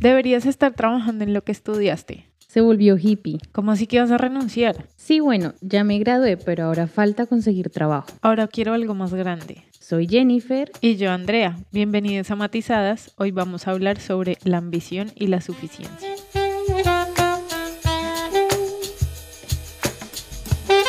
Deberías estar trabajando en lo que estudiaste. Se volvió hippie. ¿Cómo así que vas a renunciar? Sí, bueno, ya me gradué, pero ahora falta conseguir trabajo. Ahora quiero algo más grande. Soy Jennifer. Y yo, Andrea. Bienvenidos a Matizadas. Hoy vamos a hablar sobre la ambición y la suficiencia.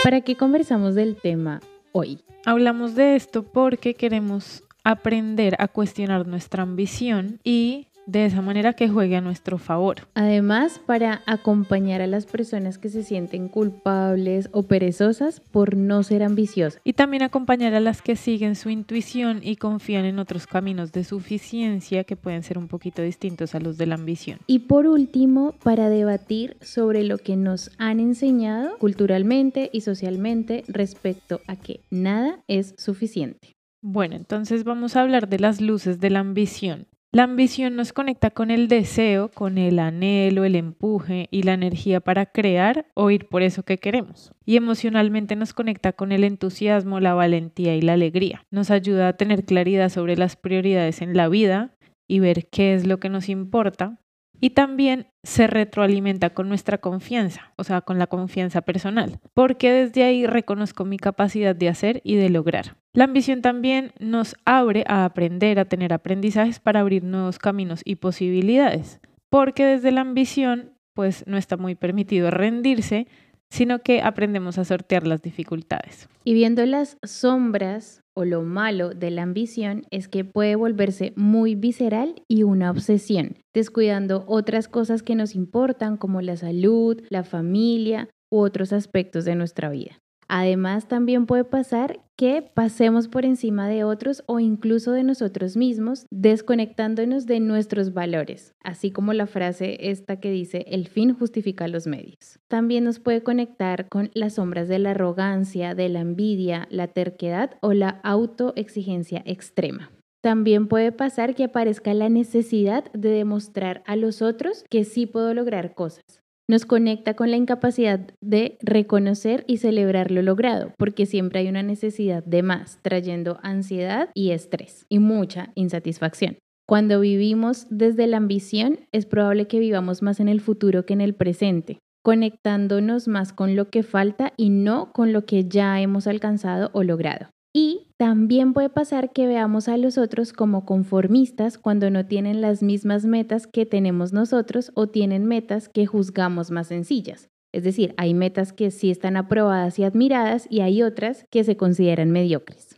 ¿Para qué conversamos del tema hoy? Hablamos de esto porque queremos aprender a cuestionar nuestra ambición y de esa manera que juegue a nuestro favor. Además, para acompañar a las personas que se sienten culpables o perezosas por no ser ambiciosas. Y también acompañar a las que siguen su intuición y confían en otros caminos de suficiencia que pueden ser un poquito distintos a los de la ambición. Y por último, para debatir sobre lo que nos han enseñado culturalmente y socialmente respecto a que nada es suficiente. Bueno, entonces vamos a hablar de las luces de la ambición. La ambición nos conecta con el deseo, con el anhelo, el empuje y la energía para crear o ir por eso que queremos. Y emocionalmente nos conecta con el entusiasmo, la valentía y la alegría. Nos ayuda a tener claridad sobre las prioridades en la vida y ver qué es lo que nos importa y también se retroalimenta con nuestra confianza, o sea, con la confianza personal, porque desde ahí reconozco mi capacidad de hacer y de lograr. La ambición también nos abre a aprender, a tener aprendizajes para abrir nuevos caminos y posibilidades, porque desde la ambición pues no está muy permitido rendirse, sino que aprendemos a sortear las dificultades. Y viendo las sombras lo malo de la ambición es que puede volverse muy visceral y una obsesión, descuidando otras cosas que nos importan como la salud, la familia u otros aspectos de nuestra vida. Además, también puede pasar que pasemos por encima de otros o incluso de nosotros mismos, desconectándonos de nuestros valores, así como la frase esta que dice, el fin justifica los medios. También nos puede conectar con las sombras de la arrogancia, de la envidia, la terquedad o la autoexigencia extrema. También puede pasar que aparezca la necesidad de demostrar a los otros que sí puedo lograr cosas nos conecta con la incapacidad de reconocer y celebrar lo logrado, porque siempre hay una necesidad de más, trayendo ansiedad y estrés y mucha insatisfacción. Cuando vivimos desde la ambición, es probable que vivamos más en el futuro que en el presente, conectándonos más con lo que falta y no con lo que ya hemos alcanzado o logrado. Y también puede pasar que veamos a los otros como conformistas cuando no tienen las mismas metas que tenemos nosotros o tienen metas que juzgamos más sencillas. Es decir, hay metas que sí están aprobadas y admiradas y hay otras que se consideran mediocres.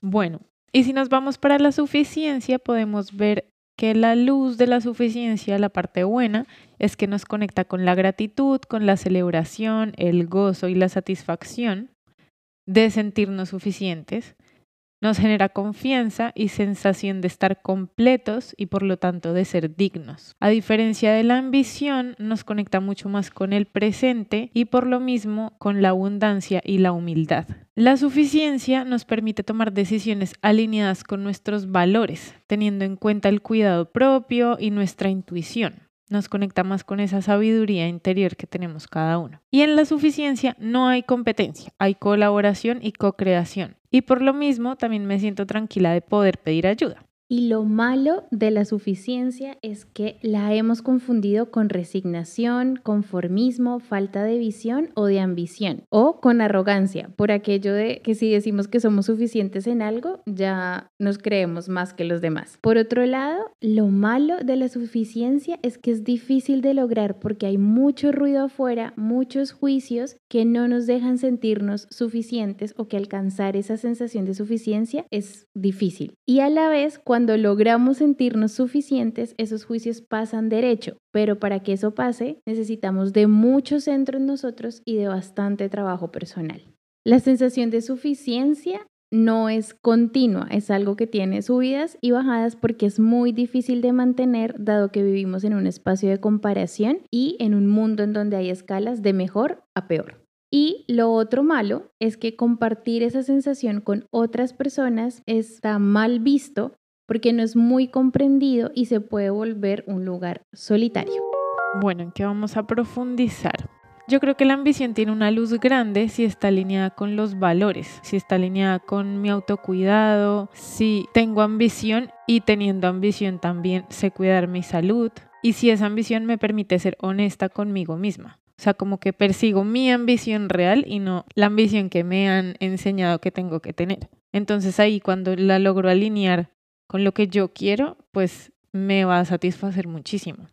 Bueno, y si nos vamos para la suficiencia, podemos ver que la luz de la suficiencia, la parte buena, es que nos conecta con la gratitud, con la celebración, el gozo y la satisfacción de sentirnos suficientes, nos genera confianza y sensación de estar completos y por lo tanto de ser dignos. A diferencia de la ambición, nos conecta mucho más con el presente y por lo mismo con la abundancia y la humildad. La suficiencia nos permite tomar decisiones alineadas con nuestros valores, teniendo en cuenta el cuidado propio y nuestra intuición nos conecta más con esa sabiduría interior que tenemos cada uno. Y en la suficiencia no hay competencia, hay colaboración y co-creación. Y por lo mismo también me siento tranquila de poder pedir ayuda. Y lo malo de la suficiencia es que la hemos confundido con resignación, conformismo, falta de visión o de ambición, o con arrogancia, por aquello de que si decimos que somos suficientes en algo, ya nos creemos más que los demás. Por otro lado, lo malo de la suficiencia es que es difícil de lograr porque hay mucho ruido afuera, muchos juicios que no nos dejan sentirnos suficientes o que alcanzar esa sensación de suficiencia es difícil. Y a la vez, cuando cuando logramos sentirnos suficientes, esos juicios pasan derecho, pero para que eso pase necesitamos de mucho centro en nosotros y de bastante trabajo personal. La sensación de suficiencia no es continua, es algo que tiene subidas y bajadas porque es muy difícil de mantener dado que vivimos en un espacio de comparación y en un mundo en donde hay escalas de mejor a peor. Y lo otro malo es que compartir esa sensación con otras personas está mal visto porque no es muy comprendido y se puede volver un lugar solitario. Bueno, ¿en qué vamos a profundizar? Yo creo que la ambición tiene una luz grande si está alineada con los valores, si está alineada con mi autocuidado, si tengo ambición y teniendo ambición también sé cuidar mi salud, y si esa ambición me permite ser honesta conmigo misma. O sea, como que persigo mi ambición real y no la ambición que me han enseñado que tengo que tener. Entonces ahí cuando la logro alinear con lo que yo quiero, pues me va a satisfacer muchísimo.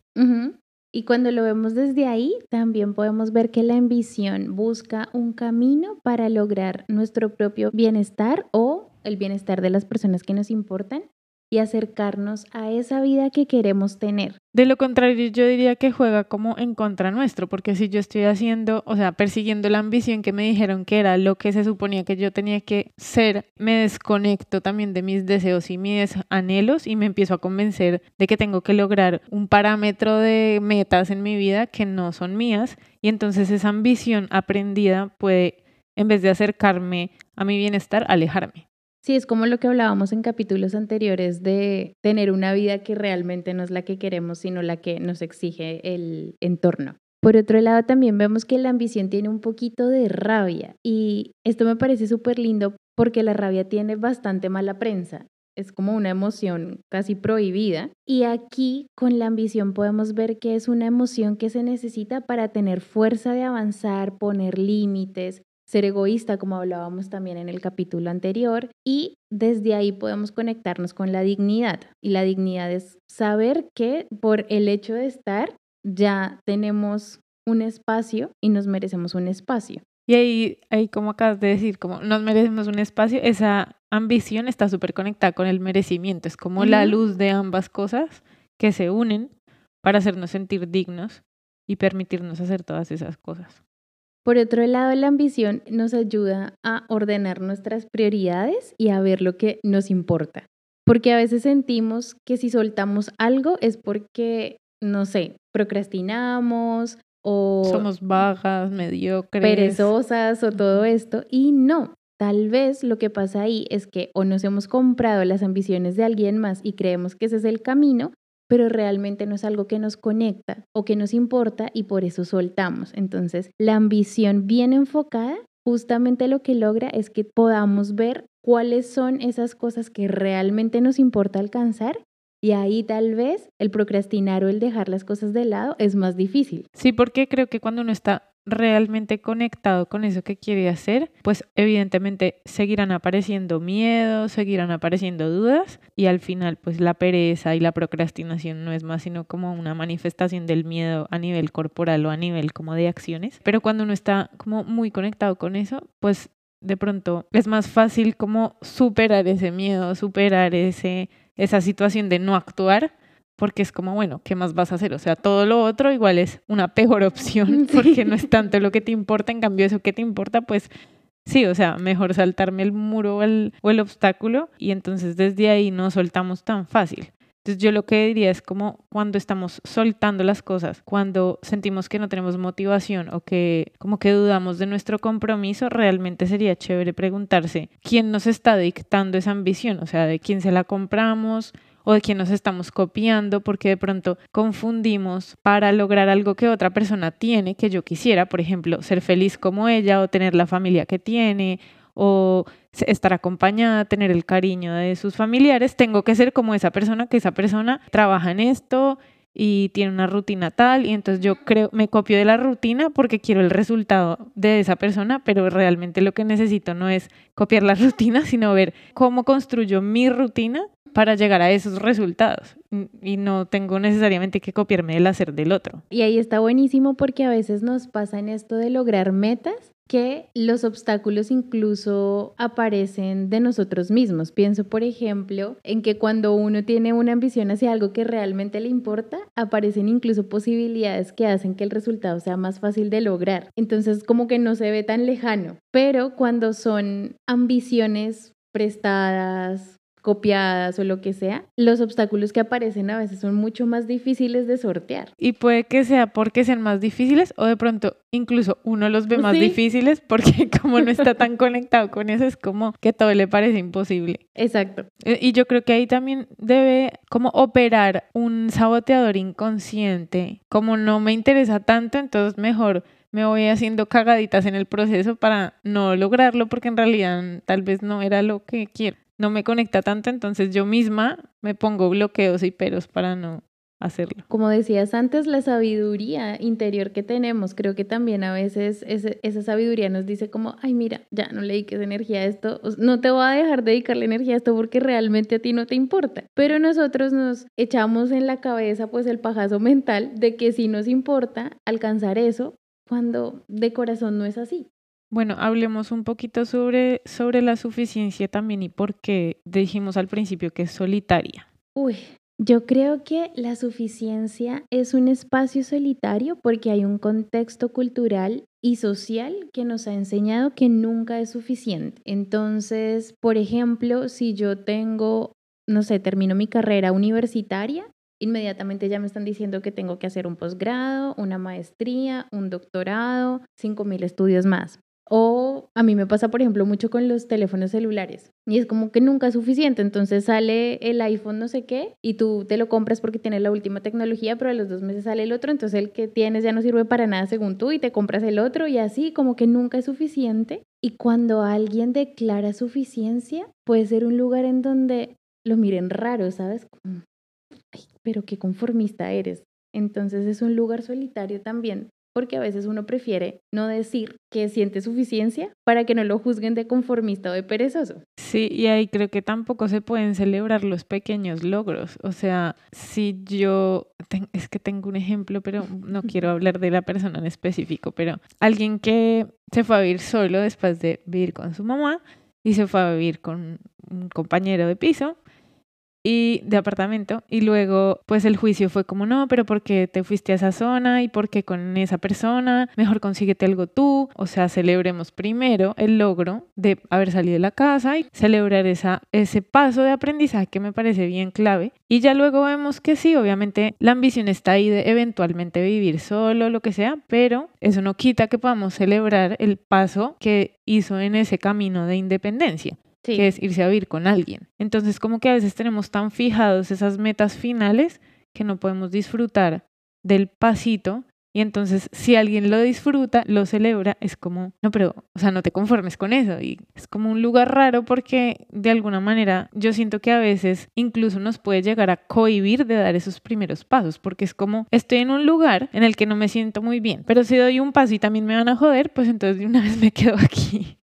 Y cuando lo vemos desde ahí, también podemos ver que la ambición busca un camino para lograr nuestro propio bienestar o el bienestar de las personas que nos importan y acercarnos a esa vida que queremos tener. De lo contrario, yo diría que juega como en contra nuestro, porque si yo estoy haciendo, o sea, persiguiendo la ambición que me dijeron que era lo que se suponía que yo tenía que ser, me desconecto también de mis deseos y mis anhelos y me empiezo a convencer de que tengo que lograr un parámetro de metas en mi vida que no son mías y entonces esa ambición aprendida puede, en vez de acercarme a mi bienestar, alejarme. Sí, es como lo que hablábamos en capítulos anteriores de tener una vida que realmente no es la que queremos, sino la que nos exige el entorno. Por otro lado, también vemos que la ambición tiene un poquito de rabia y esto me parece súper lindo porque la rabia tiene bastante mala prensa. Es como una emoción casi prohibida. Y aquí con la ambición podemos ver que es una emoción que se necesita para tener fuerza de avanzar, poner límites, ser egoísta, como hablábamos también en el capítulo anterior, y desde ahí podemos conectarnos con la dignidad. Y la dignidad es saber que por el hecho de estar ya tenemos un espacio y nos merecemos un espacio. Y ahí, ahí como acabas de decir, como nos merecemos un espacio, esa ambición está súper conectada con el merecimiento. Es como la luz de ambas cosas que se unen para hacernos sentir dignos y permitirnos hacer todas esas cosas. Por otro lado, la ambición nos ayuda a ordenar nuestras prioridades y a ver lo que nos importa. Porque a veces sentimos que si soltamos algo es porque, no sé, procrastinamos o... Somos bajas, mediocres. Perezosas o todo esto. Y no, Tal vez lo que pasa ahí es que o nos hemos comprado las ambiciones de alguien más y creemos que ese es el camino, pero realmente no es algo que nos conecta o que nos importa y por eso soltamos. Entonces, la ambición bien enfocada justamente lo que logra es que podamos ver cuáles son esas cosas que realmente nos importa alcanzar y ahí tal vez el procrastinar o el dejar las cosas de lado es más difícil. Sí, porque creo que cuando uno está realmente conectado con eso que quiere hacer, pues evidentemente seguirán apareciendo miedos, seguirán apareciendo dudas y al final pues la pereza y la procrastinación no es más sino como una manifestación del miedo a nivel corporal o a nivel como de acciones. Pero cuando uno está como muy conectado con eso, pues de pronto es más fácil como superar ese miedo, superar ese, esa situación de no actuar porque es como, bueno, ¿qué más vas a hacer? O sea, todo lo otro igual es una peor opción porque no es tanto lo que te importa, en cambio eso que te importa, pues sí, o sea, mejor saltarme el muro o el, o el obstáculo y entonces desde ahí no soltamos tan fácil. Entonces yo lo que diría es como cuando estamos soltando las cosas, cuando sentimos que no tenemos motivación o que como que dudamos de nuestro compromiso, realmente sería chévere preguntarse quién nos está dictando esa ambición, o sea, de quién se la compramos, o de quién nos estamos copiando, porque de pronto confundimos para lograr algo que otra persona tiene, que yo quisiera, por ejemplo, ser feliz como ella o tener la familia que tiene o estar acompañada, tener el cariño de sus familiares, tengo que ser como esa persona, que esa persona trabaja en esto y tiene una rutina tal y entonces yo creo me copio de la rutina porque quiero el resultado de esa persona, pero realmente lo que necesito no es copiar la rutina, sino ver cómo construyo mi rutina para llegar a esos resultados y no tengo necesariamente que copiarme del hacer del otro. Y ahí está buenísimo porque a veces nos pasa en esto de lograr metas que los obstáculos incluso aparecen de nosotros mismos. Pienso, por ejemplo, en que cuando uno tiene una ambición hacia algo que realmente le importa, aparecen incluso posibilidades que hacen que el resultado sea más fácil de lograr. Entonces, como que no se ve tan lejano. Pero cuando son ambiciones prestadas, copiadas o lo que sea, los obstáculos que aparecen a veces son mucho más difíciles de sortear. Y puede que sea porque sean más difíciles o de pronto incluso uno los ve más difíciles porque como no está tan conectado con eso es como que todo le parece imposible. Exacto. Eh, y yo creo que ahí también debe como operar un saboteador inconsciente. Como no me interesa tanto, entonces mejor me voy haciendo cagaditas en el proceso para no lograrlo porque en realidad tal vez no era lo que quiero no me conecta tanto, entonces yo misma me pongo bloqueos y peros para no hacerlo. Como decías antes, la sabiduría interior que tenemos, creo que también a veces esa sabiduría nos dice como, ay, mira, ya no le dediques energía a esto, no te voy a dejar dedicarle energía a esto porque realmente a ti no te importa. Pero nosotros nos echamos en la cabeza pues el pajazo mental de que sí nos importa alcanzar eso cuando de corazón no es así. Bueno, hablemos un poquito sobre, sobre la suficiencia también y por qué dijimos al principio que es solitaria. Uy, yo creo que la suficiencia es un espacio solitario porque hay un contexto cultural y social que nos ha enseñado que nunca es suficiente. Entonces, por ejemplo, si yo tengo, no sé, termino mi carrera universitaria, inmediatamente ya me están diciendo que tengo que hacer un posgrado, una maestría, un doctorado, 5.000 estudios más. A mí me pasa, por ejemplo, mucho con los teléfonos celulares. Y es como que nunca es suficiente. Entonces sale el iPhone no sé qué y tú te lo compras porque tiene la última tecnología, pero a los dos meses sale el otro. Entonces el que tienes ya no sirve para nada según tú y te compras el otro y así como que nunca es suficiente. Y cuando alguien declara suficiencia, puede ser un lugar en donde lo miren raro, ¿sabes? Ay, pero qué conformista eres. Entonces es un lugar solitario también porque a veces uno prefiere no decir que siente suficiencia para que no lo juzguen de conformista o de perezoso. Sí, y ahí creo que tampoco se pueden celebrar los pequeños logros. O sea, si yo, es que tengo un ejemplo, pero no quiero hablar de la persona en específico, pero alguien que se fue a vivir solo después de vivir con su mamá y se fue a vivir con un compañero de piso y de apartamento y luego pues el juicio fue como no, pero ¿por qué te fuiste a esa zona y por qué con esa persona? Mejor consíguete algo tú, o sea, celebremos primero el logro de haber salido de la casa y celebrar esa, ese paso de aprendizaje que me parece bien clave. Y ya luego vemos que sí, obviamente la ambición está ahí de eventualmente vivir solo, lo que sea, pero eso no quita que podamos celebrar el paso que hizo en ese camino de independencia que es irse a vivir con alguien. Entonces, como que a veces tenemos tan fijados esas metas finales que no podemos disfrutar del pasito. Y entonces, si alguien lo disfruta, lo celebra, es como, no, pero, o sea, no te conformes con eso. Y es como un lugar raro porque, de alguna manera, yo siento que a veces incluso nos puede llegar a cohibir de dar esos primeros pasos, porque es como, estoy en un lugar en el que no me siento muy bien, pero si doy un paso y también me van a joder, pues entonces de una vez me quedo aquí.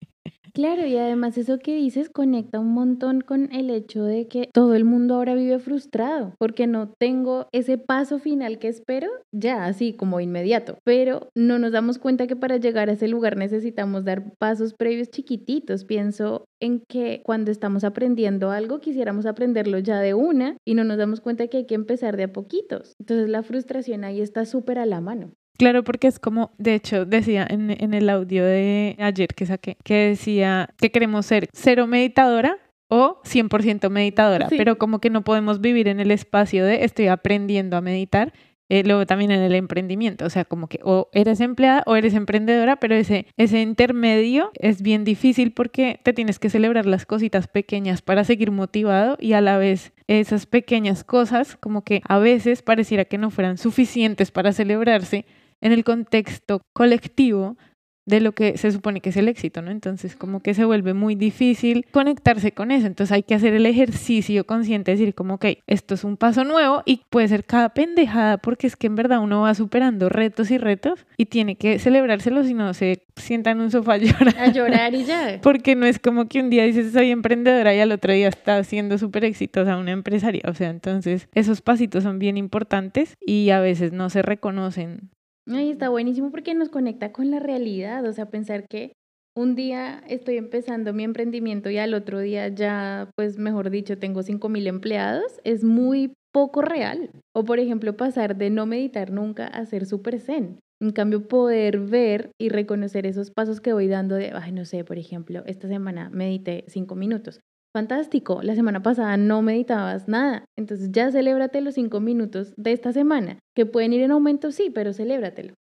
Claro, y además eso que dices conecta un montón con el hecho de que todo el mundo ahora vive frustrado porque no tengo ese paso final que espero ya así como inmediato, pero no nos damos cuenta que para llegar a ese lugar necesitamos dar pasos previos chiquititos. Pienso en que cuando estamos aprendiendo algo quisiéramos aprenderlo ya de una y no nos damos cuenta que hay que empezar de a poquitos. Entonces la frustración ahí está súper a la mano. Claro, porque es como, de hecho, decía en, en el audio de ayer que saqué, que decía que queremos ser cero meditadora o 100% meditadora, pero como que no podemos vivir en el espacio de estoy aprendiendo a meditar, eh, luego también en el emprendimiento, o sea, como que o eres empleada o eres emprendedora, pero ese, ese intermedio es bien difícil porque te tienes que celebrar las cositas pequeñas para seguir motivado y a la vez esas pequeñas cosas como que a veces pareciera que no fueran suficientes para celebrarse en el contexto colectivo de lo que se supone que es el éxito, ¿no? Entonces como que se vuelve muy difícil conectarse con eso, entonces hay que hacer el ejercicio consciente, decir como, ok, esto es un paso nuevo y puede ser cada pendejada porque es que en verdad uno va superando retos y retos y tiene que celebrárselo si no se sienta en un sofá a llorar. A llorar y ya. porque no es como que un día dices soy emprendedora y al otro día está siendo súper exitosa una empresaria, o sea, entonces esos pasitos son bien importantes y a veces no se reconocen Ay, está buenísimo porque nos conecta con la realidad, o sea, pensar que un día estoy empezando mi emprendimiento y al otro día ya, pues mejor dicho, tengo 5.000 empleados, es muy poco real. O por ejemplo, pasar de no meditar nunca a ser súper zen. En cambio, poder ver y reconocer esos pasos que voy dando de, ay, no sé, por ejemplo, esta semana medité cinco minutos fantástico, la semana pasada no meditabas nada, entonces ya celébrate los cinco minutos de esta semana, que pueden ir en aumento, sí, pero celébratelo.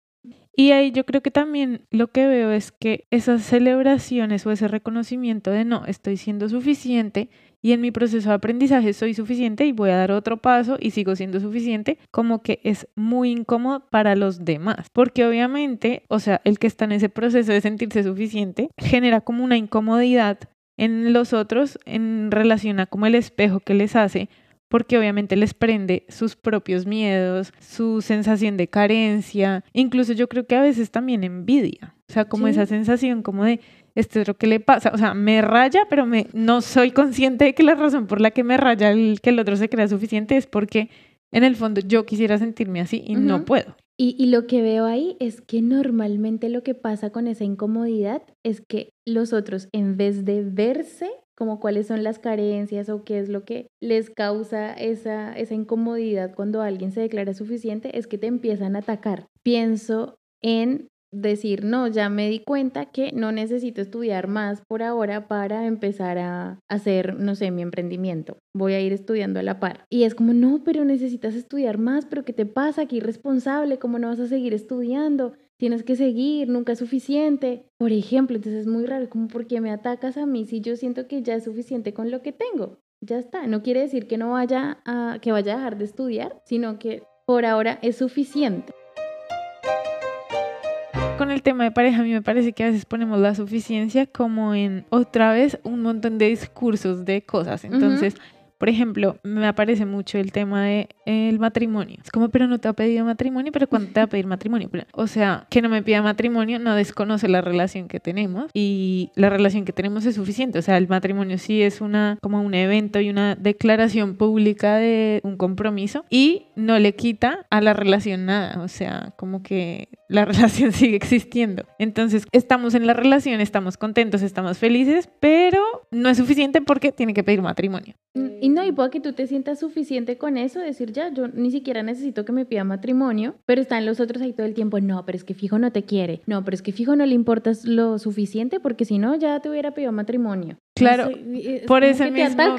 Y ahí yo creo que también lo que veo es que esas celebraciones o ese reconocimiento de no, estoy siendo suficiente y en mi proceso de aprendizaje soy suficiente y voy a dar otro paso y sigo siendo suficiente, como que es muy incómodo para los demás. Porque obviamente, o sea, el que está en ese proceso de sentirse suficiente genera como una incomodidad en los otros en relación a como el espejo que les hace porque obviamente les prende sus propios miedos, su sensación de carencia, incluso yo creo que a veces también envidia, o sea, como esa sensación como de esto es lo que le pasa, o sea, me raya, pero me, no soy consciente de que la razón por la que me raya el que el otro se crea suficiente es porque en el fondo yo quisiera sentirme así y no puedo. Y, lo que veo ahí es que normalmente lo que pasa con esa incomodidad es que los otros, en vez de verse como cuáles son las carencias o qué es lo que les causa esa, esa incomodidad cuando alguien se declara suficiente, es que te empiezan a atacar. Pienso en decir, no, ya me di cuenta que no necesito estudiar más por ahora para empezar a hacer, no sé, mi emprendimiento. Voy a ir estudiando a la par. Y es como, no, pero necesitas estudiar más, pero ¿qué te pasa? Qué irresponsable, ¿cómo no vas a seguir estudiando? Tienes que seguir, nunca es suficiente. Por ejemplo, entonces es muy raro, como, ¿por qué me atacas a mí si yo siento que ya es suficiente con lo que tengo? Ya está, no quiere decir que no vaya a, que vaya a dejar de estudiar, sino que por ahora es suficiente con el tema de pareja, a mí me parece que a veces ponemos la suficiencia como en otra vez un montón de discursos de cosas. Entonces, por ejemplo, me aparece mucho el tema de el matrimonio. Es como, pero no te ha pedido matrimonio, pero ¿cuándo te va a pedir matrimonio? O sea, que no me pida matrimonio no desconoce la relación que tenemos y la relación que tenemos es suficiente. O sea, el matrimonio sí es una como un evento y una declaración pública de un compromiso y no le quita a la relación nada. O sea, como que la relación sigue existiendo. Entonces, estamos en la relación, estamos contentos, estamos felices, pero no es suficiente porque tiene que pedir matrimonio. Y no, y puede que tú te sientas suficiente con eso, decir, ya, yo ni siquiera necesito que me pida matrimonio, pero están los otros ahí todo el tiempo, no, pero es que fijo no te quiere, no, pero es que fijo no le importas lo suficiente porque si no, ya te hubiera pedido matrimonio. Claro, por, ese mismo,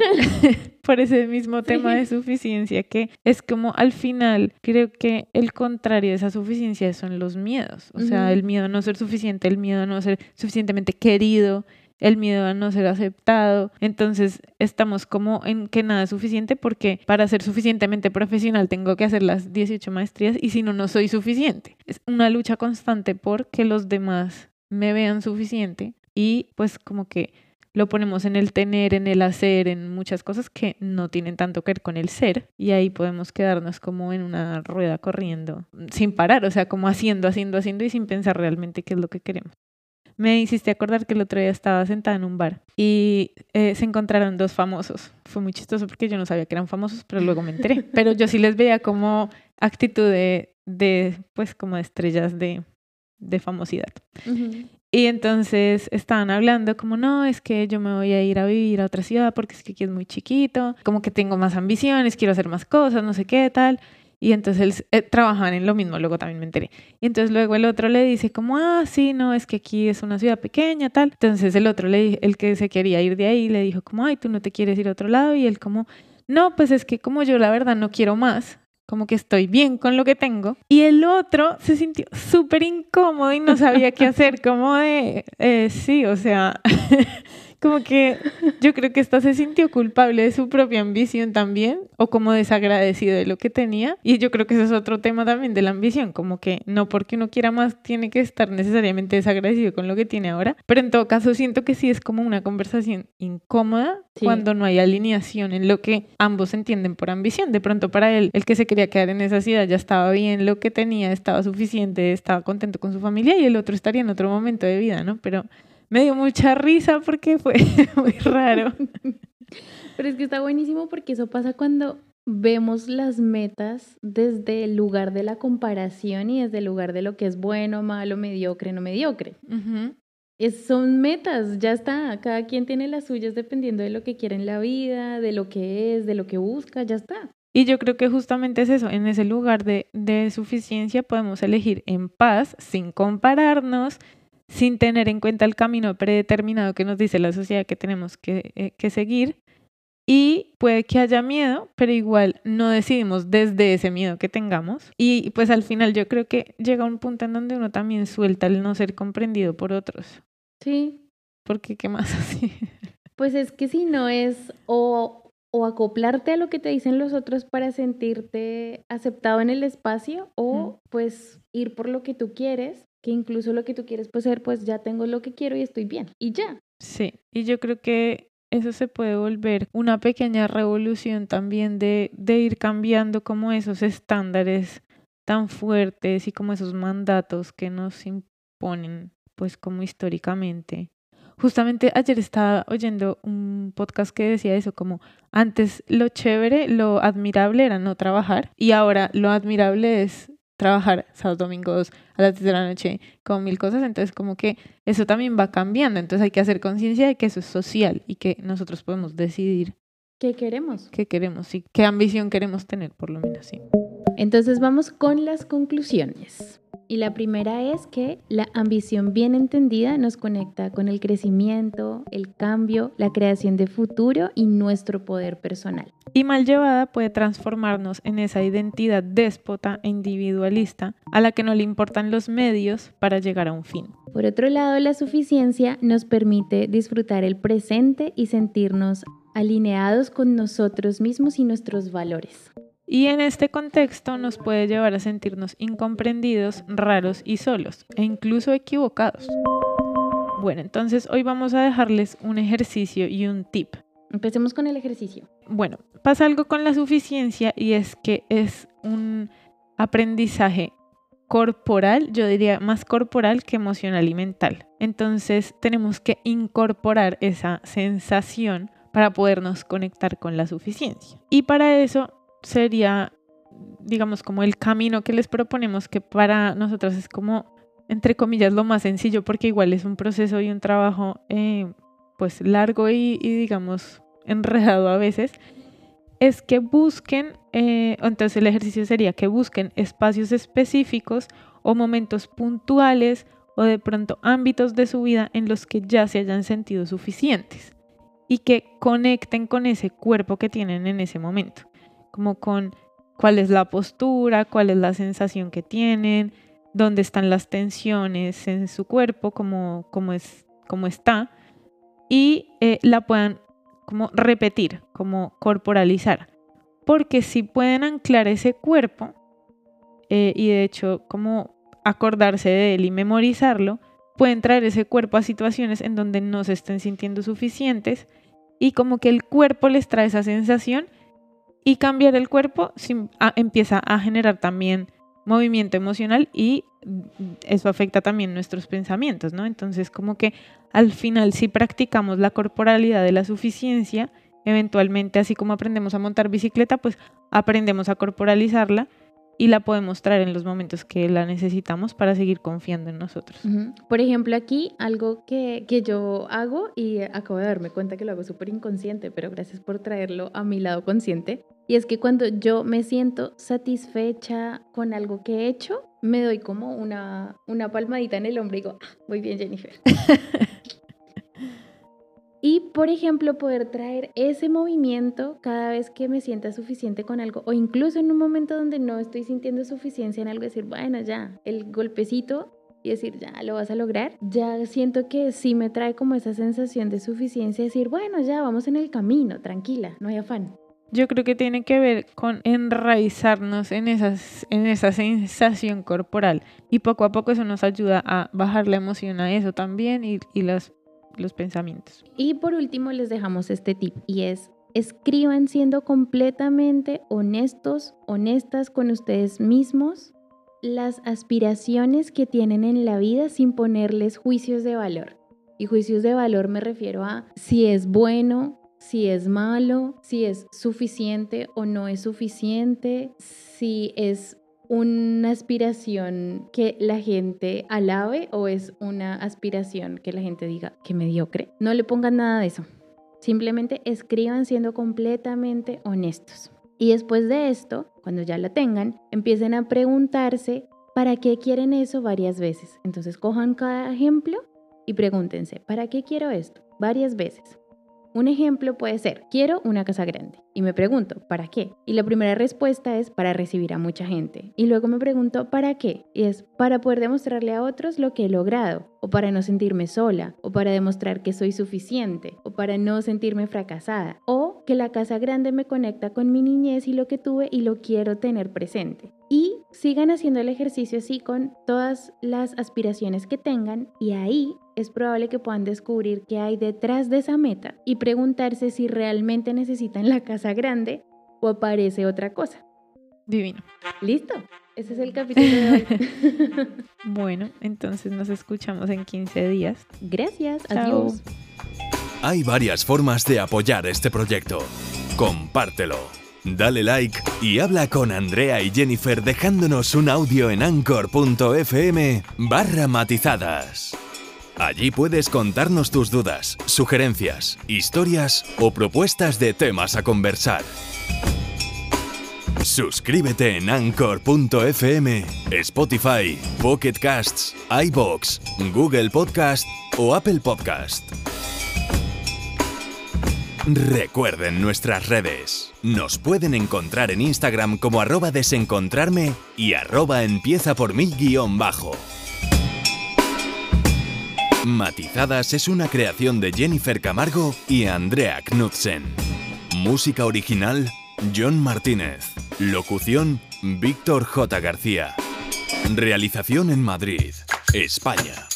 por ese mismo tema de suficiencia, que es como al final creo que el contrario de esa suficiencia son los miedos, o sea, el miedo a no ser suficiente, el miedo a no ser suficientemente querido, el miedo a no ser aceptado. Entonces estamos como en que nada es suficiente porque para ser suficientemente profesional tengo que hacer las 18 maestrías y si no, no soy suficiente. Es una lucha constante por que los demás me vean suficiente y pues como que lo ponemos en el tener, en el hacer, en muchas cosas que no tienen tanto que ver con el ser y ahí podemos quedarnos como en una rueda corriendo sin parar, o sea, como haciendo, haciendo, haciendo y sin pensar realmente qué es lo que queremos me hiciste acordar que el otro día estaba sentada en un bar y eh, se encontraron dos famosos. Fue muy chistoso porque yo no sabía que eran famosos, pero luego me enteré. Pero yo sí les veía como actitud de, de pues, como estrellas de, de famosidad. Y entonces estaban hablando como, no, es que yo me voy a ir a vivir a otra ciudad porque es que aquí es muy chiquito, como que tengo más ambiciones, quiero hacer más cosas, no sé qué tal. Y entonces eh, trabajaban en lo mismo, luego también me enteré. Y entonces luego el otro le dice como, ah, sí, no, es que aquí es una ciudad pequeña, tal. Entonces el otro, le, el que se quería ir de ahí, le dijo como, ay, tú no te quieres ir a otro lado. Y él como, no, pues es que como yo la verdad no quiero más, como que estoy bien con lo que tengo. Y el otro se sintió súper incómodo y no sabía qué hacer, como de, eh, sí, o sea, como que yo creo que esta se sintió culpable de su propia ambición también, o como desagradecido de lo que tenía. Y yo creo que ese es otro tema también de la ambición, como que no porque uno quiera más tiene que estar necesariamente desagradecido con lo que tiene ahora. Pero en todo caso siento que sí es como una conversación incómoda cuando no hay alineación en lo que ambos entienden por ambición. De pronto para él, el que se quería quedar en esa ciudad ya estaba bien lo que tenía, estaba suficiente, estaba contento con su familia y el otro estaría en otro momento de vida, ¿no? Pero me dio mucha risa porque fue muy raro. Pero es que está buenísimo porque eso pasa cuando vemos las metas desde el lugar de la comparación y desde el lugar de lo que es bueno, malo, mediocre, no mediocre. es, son metas, ya está. Cada quien tiene las suyas dependiendo de lo que quiere en la vida, de lo que es, de lo que busca, ya está. Y yo creo que justamente es eso, en ese lugar de, de suficiencia podemos elegir en paz, sin compararnos, sin tener en cuenta el camino predeterminado que nos dice la sociedad que tenemos que, eh, que seguir. Y puede que haya miedo, pero igual no decidimos desde ese miedo que tengamos. Y pues al final yo creo que llega un punto en donde uno también suelta el no ser comprendido por otros. Sí. Porque qué más así. Pues es que si no es o, o acoplarte a lo que te dicen los otros para sentirte aceptado en el espacio o pues ir por lo que tú quieres que incluso lo que tú quieres pues ser, pues ya tengo lo que quiero y estoy bien y ya. Sí, y yo creo que eso se puede volver una pequeña revolución también de, de ir cambiando como esos estándares tan fuertes y como esos mandatos que nos imponen, pues como históricamente. Justamente ayer estaba oyendo un podcast que decía eso, como antes lo chévere, lo admirable era no trabajar y ahora lo admirable es trabajar sábados, domingos, a las 10 de la noche, con mil cosas. Entonces, como que eso también va cambiando. Entonces, hay que hacer conciencia de que eso es social y que nosotros podemos decidir ¿Qué queremos? qué queremos y qué ambición queremos tener, por lo menos, sí. Entonces vamos con las conclusiones. Y la primera es que la ambición bien entendida nos conecta con el crecimiento, el cambio, la creación de futuro y nuestro poder personal. Y mal llevada puede transformarnos en esa identidad déspota e individualista a la que no le importan los medios para llegar a un fin. Por otro lado, la suficiencia nos permite disfrutar el presente y sentirnos alineados con nosotros mismos y nuestros valores. Y en este contexto nos puede llevar a sentirnos incomprendidos, raros y solos, e incluso equivocados. Bueno, entonces hoy vamos a dejarles un ejercicio y un tip. Empecemos con el ejercicio. Bueno, pasa algo con la suficiencia y es que es un aprendizaje corporal, yo diría más corporal que emocional y mental. Entonces tenemos que incorporar esa sensación para podernos conectar con la suficiencia. Y para eso sería, digamos, como el camino que les proponemos, que para nosotros es como, entre comillas, lo más sencillo, porque igual es un proceso y un trabajo, eh, pues, largo y, digamos, enredado a veces, es que busquen, eh, entonces el ejercicio sería que busquen espacios específicos o momentos puntuales o de pronto ámbitos de su vida en los que ya se hayan sentido suficientes y que conecten con ese cuerpo que tienen en ese momento como con cuál es la postura, cuál es la sensación que tienen, dónde están las tensiones en su cuerpo, cómo, cómo, es, cómo está, y eh, la puedan como repetir, como corporalizar. Porque si pueden anclar ese cuerpo, eh, y de hecho como acordarse de él y memorizarlo, pueden traer ese cuerpo a situaciones en donde no se estén sintiendo suficientes y como que el cuerpo les trae esa sensación y cambiar el cuerpo empieza a generar también movimiento emocional y eso afecta también nuestros pensamientos, ¿no? Entonces, como que al final si practicamos la corporalidad de la suficiencia, eventualmente así como aprendemos a montar bicicleta, pues aprendemos a corporalizarla y la podemos traer en los momentos que la necesitamos para seguir confiando en nosotros. Por ejemplo, aquí algo que, que, yo hago y acabo de darme cuenta que lo hago súper inconsciente, pero gracias por traerlo a mi lado consciente. Y es que cuando yo me siento satisfecha con algo que he hecho, me doy como una, una palmadita en el hombro y digo, ah, muy bien Jennifer. Y, por ejemplo, poder traer ese movimiento cada vez que me sienta suficiente con algo, o incluso en un momento donde no estoy sintiendo suficiencia en algo, decir, bueno, ya, el golpecito y decir, ya lo vas a lograr, ya siento que sí me trae como esa sensación de suficiencia, decir, bueno, ya vamos en el camino, tranquila, no hay afán. Yo creo que tiene que ver con enraizarnos en, esas, en esa sensación corporal y poco a poco eso nos ayuda a bajar la emoción a eso también y, y las los pensamientos. Y por último les dejamos este tip y es escriban siendo completamente honestos, honestas con ustedes mismos las aspiraciones que tienen en la vida sin ponerles juicios de valor. Y juicios de valor me refiero a si es bueno, si es malo, si es suficiente o no es suficiente, si es una aspiración que la gente alabe o es una aspiración que la gente diga que mediocre. No le pongan nada de eso. Simplemente escriban siendo completamente honestos. Y después de esto, cuando ya la tengan, empiecen a preguntarse para qué quieren eso varias veces. Entonces cojan cada ejemplo y pregúntense, ¿para qué quiero esto? Varias veces. Un ejemplo puede ser, quiero una casa grande. Y me pregunto, ¿para qué? Y la primera respuesta es para recibir a mucha gente. Y luego me pregunto, ¿para qué? Y es para poder demostrarle a otros lo que he logrado, o para no sentirme sola, o para demostrar que soy suficiente, o para no sentirme fracasada, o que la casa grande me conecta con mi niñez y lo que tuve y lo quiero tener presente. Y sigan haciendo el ejercicio así con todas las aspiraciones que tengan y ahí es probable que puedan descubrir qué hay detrás de esa meta y preguntarse si realmente necesitan la casa grande o aparece otra cosa. Divino. ¿Listo? Ese es el capítulo de hoy. bueno, entonces nos escuchamos en 15 días. Gracias. Adiós. Hay varias formas de apoyar este proyecto. Compártelo. Dale like y habla con Andrea y Jennifer dejándonos un audio en anchor.fm barra matizadas. Allí puedes contarnos tus dudas, sugerencias, historias o propuestas de temas a conversar. Suscríbete en anchor.fm, Spotify, Pocket Casts, iBox, Google Podcast o Apple Podcast. Recuerden nuestras redes. Nos pueden encontrar en Instagram como arroba desencontrarme y arroba empieza por mil guion bajo. Matizadas es una creación de Jennifer Camargo y Andrea Knudsen. Música original, John Martínez. Locución, Víctor J. García. Realización en Madrid, España.